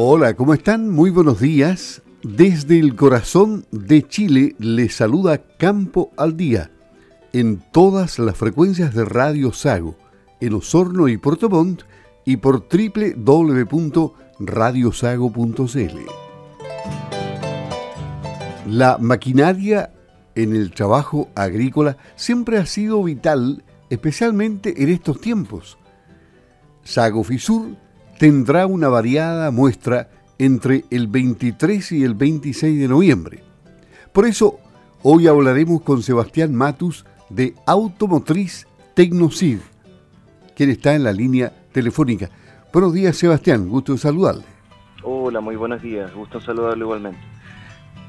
Hola, ¿cómo están? Muy buenos días. Desde el corazón de Chile les saluda Campo al Día en todas las frecuencias de Radio Sago, en Osorno y Puerto Montt y por www.radiosago.cl. La maquinaria en el trabajo agrícola siempre ha sido vital, especialmente en estos tiempos. Sago Fisur tendrá una variada muestra entre el 23 y el 26 de noviembre. Por eso, hoy hablaremos con Sebastián Matus de Automotriz Tecnocid, quien está en la línea telefónica. Buenos días, Sebastián, gusto de saludarle. Hola, muy buenos días, gusto saludarle igualmente.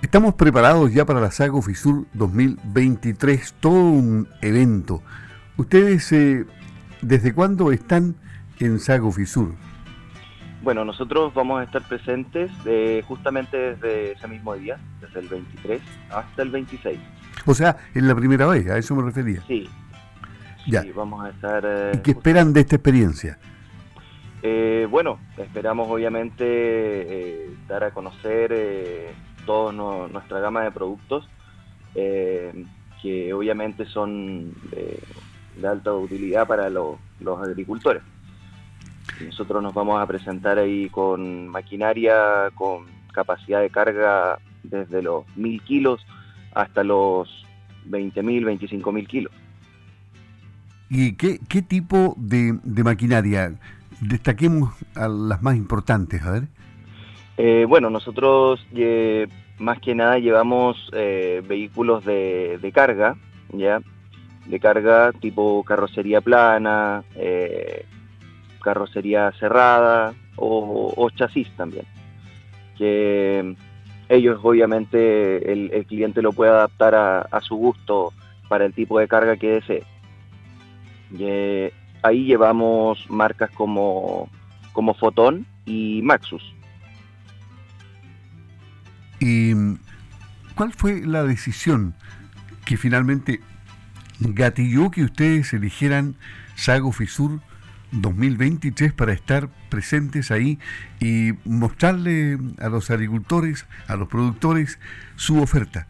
Estamos preparados ya para la Sago Fisur 2023, todo un evento. ¿Ustedes eh, desde cuándo están en Sago Fisur? Bueno, nosotros vamos a estar presentes de, justamente desde ese mismo día, desde el 23 hasta el 26. O sea, en la primera vez, a eso me refería. Sí. Ya. vamos a estar... ¿Y qué esperan de esta experiencia? Eh, bueno, esperamos obviamente eh, dar a conocer eh, toda nuestra gama de productos, que obviamente son de alta utilidad para los agricultores. Nosotros nos vamos a presentar ahí con maquinaria, con capacidad de carga desde los 1000 kilos hasta los 20.000, 25.000 kilos. ¿Y qué, qué tipo de, maquinaria? Destaquemos a las más importantes, a ver. Eh, bueno, nosotros eh, más que nada llevamos eh, vehículos de, de, carga, ¿ya? De carga tipo carrocería plana, carrocería cerrada o, chasis también. Que ellos obviamente el, cliente lo puede adaptar a, su gusto para el tipo de carga que desee. Eh, ahí llevamos marcas como, como Fotón y Maxus. ¿Y cuál fue la decisión que finalmente gatilló que ustedes eligieran Sago Fisur 2023 para estar presentes ahí y mostrarle a los agricultores, a los productores, su oferta?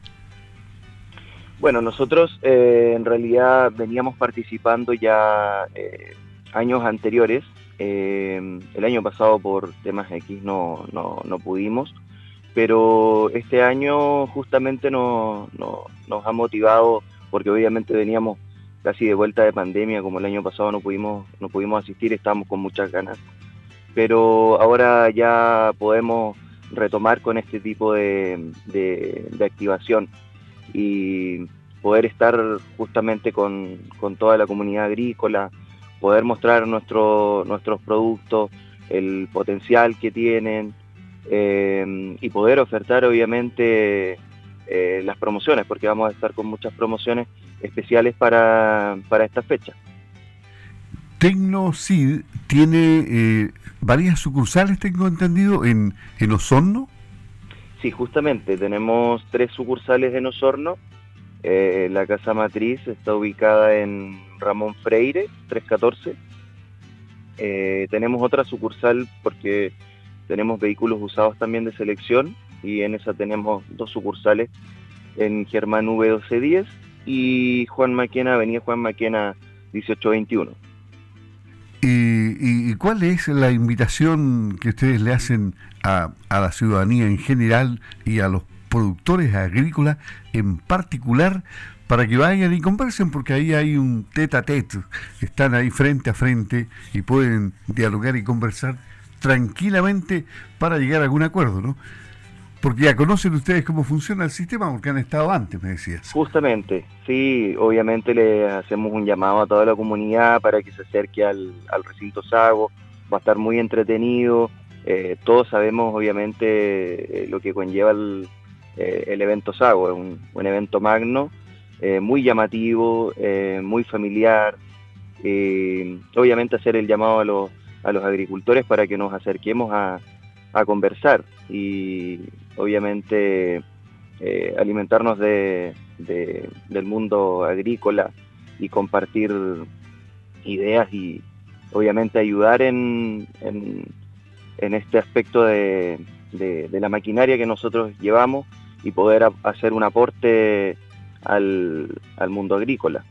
Bueno, nosotros eh, en realidad veníamos participando ya eh, años anteriores. Eh, el año pasado por temas X no, no, no, pudimos, pero este año justamente nos ha motivado porque obviamente veníamos casi de vuelta de pandemia, como el año pasado no pudimos, no pudimos asistir, estábamos con muchas ganas. Pero ahora ya podemos retomar con este tipo de, de, activación y poder estar justamente con, con, toda la comunidad agrícola, poder mostrar nuestro, nuestros productos, el potencial que tienen eh, y poder ofertar obviamente eh, las promociones, porque vamos a estar con muchas promociones especiales para, para esta fecha. TecnoCid tiene eh, varias sucursales, tengo entendido, en, en Osorno. Sí, justamente, tenemos tres sucursales en Osorno. Eh, la casa matriz está ubicada en Ramón Freire, 314. Eh, tenemos otra sucursal porque tenemos vehículos usados también de selección y en esa tenemos dos sucursales en Germán V1210 y Juan Maquena, Avenida Juan Maquena 1821. ¿Y, ¿Y, cuál es la invitación que ustedes le hacen a, a, la ciudadanía en general y a los productores agrícolas en particular para que vayan y conversen? Porque ahí hay un tete a tete, están ahí frente a frente y pueden dialogar y conversar tranquilamente para llegar a algún acuerdo, ¿no? Porque ya conocen ustedes cómo funciona el sistema, porque han estado antes, me decías. Justamente, sí, obviamente le hacemos un llamado a toda la comunidad para que se acerque al, recinto Sago, va a estar muy entretenido, eh, todos sabemos obviamente eh, lo que conlleva el, eh, evento Sago, es un, evento magno, muy llamativo, muy familiar, obviamente hacer el llamado a los, a los agricultores para que nos acerquemos a, a conversar. Y obviamente eh, alimentarnos de, del mundo agrícola y compartir ideas y obviamente ayudar en, en, este aspecto de, la maquinaria que nosotros llevamos y poder hacer un aporte al, al mundo agrícola.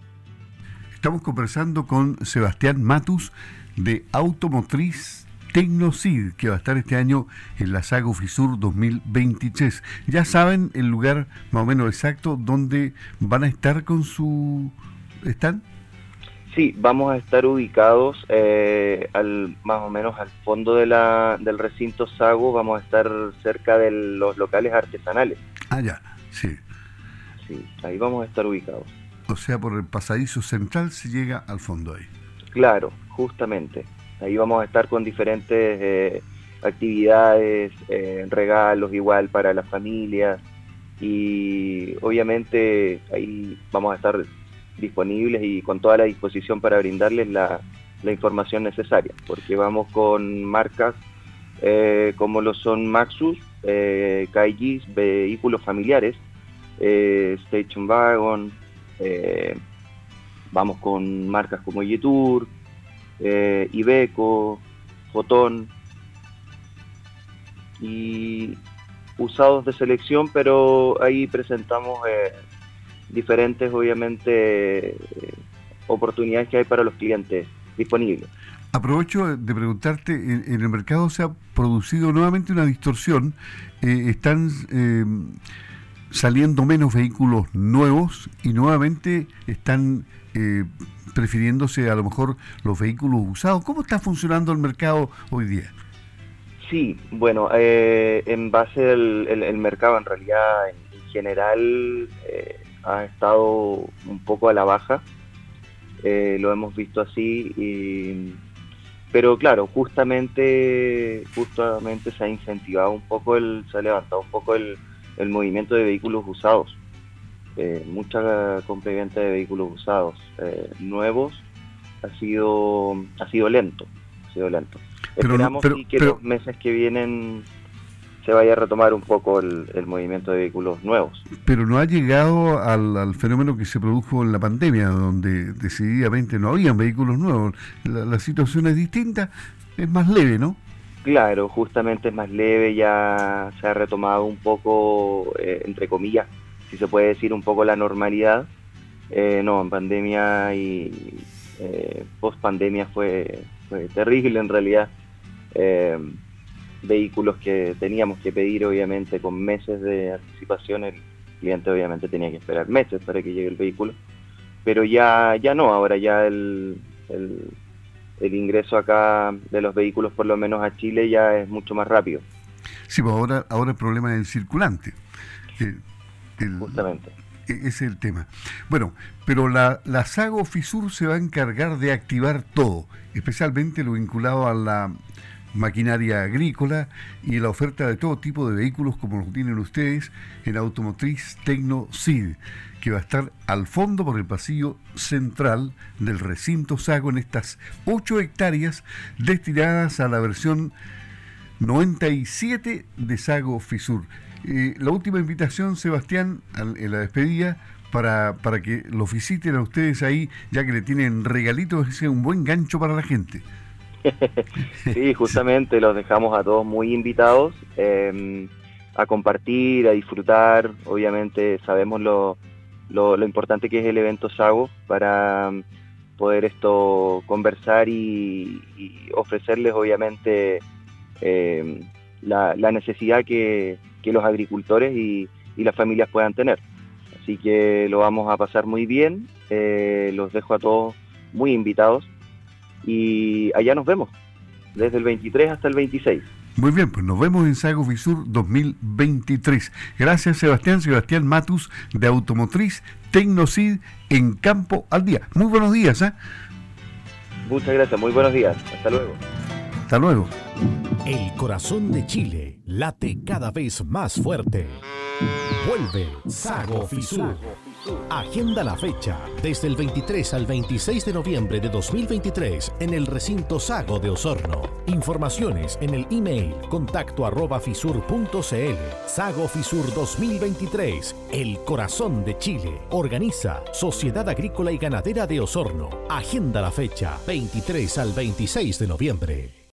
Estamos conversando con Sebastián Matus de Automotriz Tecnocid, que va a estar este año en la Saga Fisur 2023. Ya saben el lugar más o menos exacto donde van a estar con su stand. Sí, vamos a estar ubicados eh, al, más o menos al fondo de la, del recinto Sago, vamos a estar cerca de los locales artesanales. Ah, ya, sí. Sí, ahí vamos a estar ubicados. O sea, por el pasadizo central se llega al fondo ahí. Claro, justamente. Ahí vamos a estar con diferentes eh, actividades, eh, regalos igual para las familias. Y obviamente ahí vamos a estar disponibles y con toda la disposición para brindarles la, información necesaria, porque vamos con marcas eh, como lo son Maxus, eh, vehículos familiares, Station Wagon, vamos con marcas como Yetur, eh, Ibeco, Fotón y usados de selección, pero ahí presentamos eh, diferentes, obviamente, eh, oportunidades que hay para los clientes disponibles. Aprovecho de preguntarte, en, el mercado se ha producido nuevamente una distorsión, están saliendo menos vehículos nuevos y nuevamente están prefiriéndose a lo mejor los vehículos usados. ¿Cómo está funcionando el mercado hoy día? Sí, bueno, eh, en base al mercado en realidad en, general eh, ha estado un poco a la baja, eh, lo hemos visto así, pero claro, justamente, justamente se ha incentivado un poco, el, se ha levantado un poco el movimiento de vehículos usados. Eh, mucha compra y venta de vehículos usados eh, nuevos ha sido ha sido lento ha sido lento. Esperamos que los meses que vienen se vaya a retomar un poco el, movimiento de vehículos nuevos. Pero no ha llegado al, fenómeno que se produjo en la pandemia donde decididamente no habían vehículos nuevos. La, situación es distinta es más leve no Claro, justamente es más leve, ya se ha retomado un poco, eh, entre comillas, si se puede decir, un poco la normalidad. Eh, no, en pandemia y eh, post pandemia fue, terrible en realidad. Eh, vehículos que teníamos que pedir obviamente con meses de anticipación, el cliente obviamente tenía que esperar meses para que llegue el vehículo, pero ya, ya no, ahora ya el, el, ingreso acá de los vehículos por lo menos a Chile ya es mucho más rápido. Sí, pues ahora, ahora el problema es el circulante. Justamente. E, ese es el tema. Bueno, pero la, la Sago Fisur se va a encargar de activar todo, especialmente lo vinculado a la maquinaria agrícola y la oferta de todo tipo de vehículos como los tienen ustedes en Automotriz Tecno que va a estar al fondo por el pasillo central del recinto Sago en estas 8 hectáreas destinadas a la versión 97 de Sago Fisur la última invitación, Sebastián, en la despedida, para, para que los visiten a ustedes ahí, ya que le tienen regalitos, es un buen gancho para la gente. sí, justamente los dejamos a todos muy invitados em, a compartir, a disfrutar. Obviamente sabemos lo, lo, importante que es el evento Sago para em, poder esto conversar y, ofrecerles obviamente em, la, la, necesidad que, que los agricultores y, las familias puedan tener. Así que lo vamos a pasar muy bien, eh, los dejo a todos muy invitados y allá nos vemos, desde el 23 hasta el 26. Muy bien, pues nos vemos en Sago Fisur 2023. Gracias Sebastián, Sebastián Matus de Automotriz Tecnocid en Campo al Día. Muy buenos días. ¿eh? Muchas gracias, muy buenos días. Hasta luego. Hasta luego. El corazón de Chile late cada vez más fuerte. Vuelve Sago Fisur. Agenda la fecha desde el 23 al 26 de noviembre de 2023 en el recinto Sago de Osorno. Informaciones en el email contacto arroba fisur.cl. Sago Fisur 2023, el corazón de Chile. Organiza Sociedad Agrícola y Ganadera de Osorno. Agenda la fecha 23 al 26 de noviembre.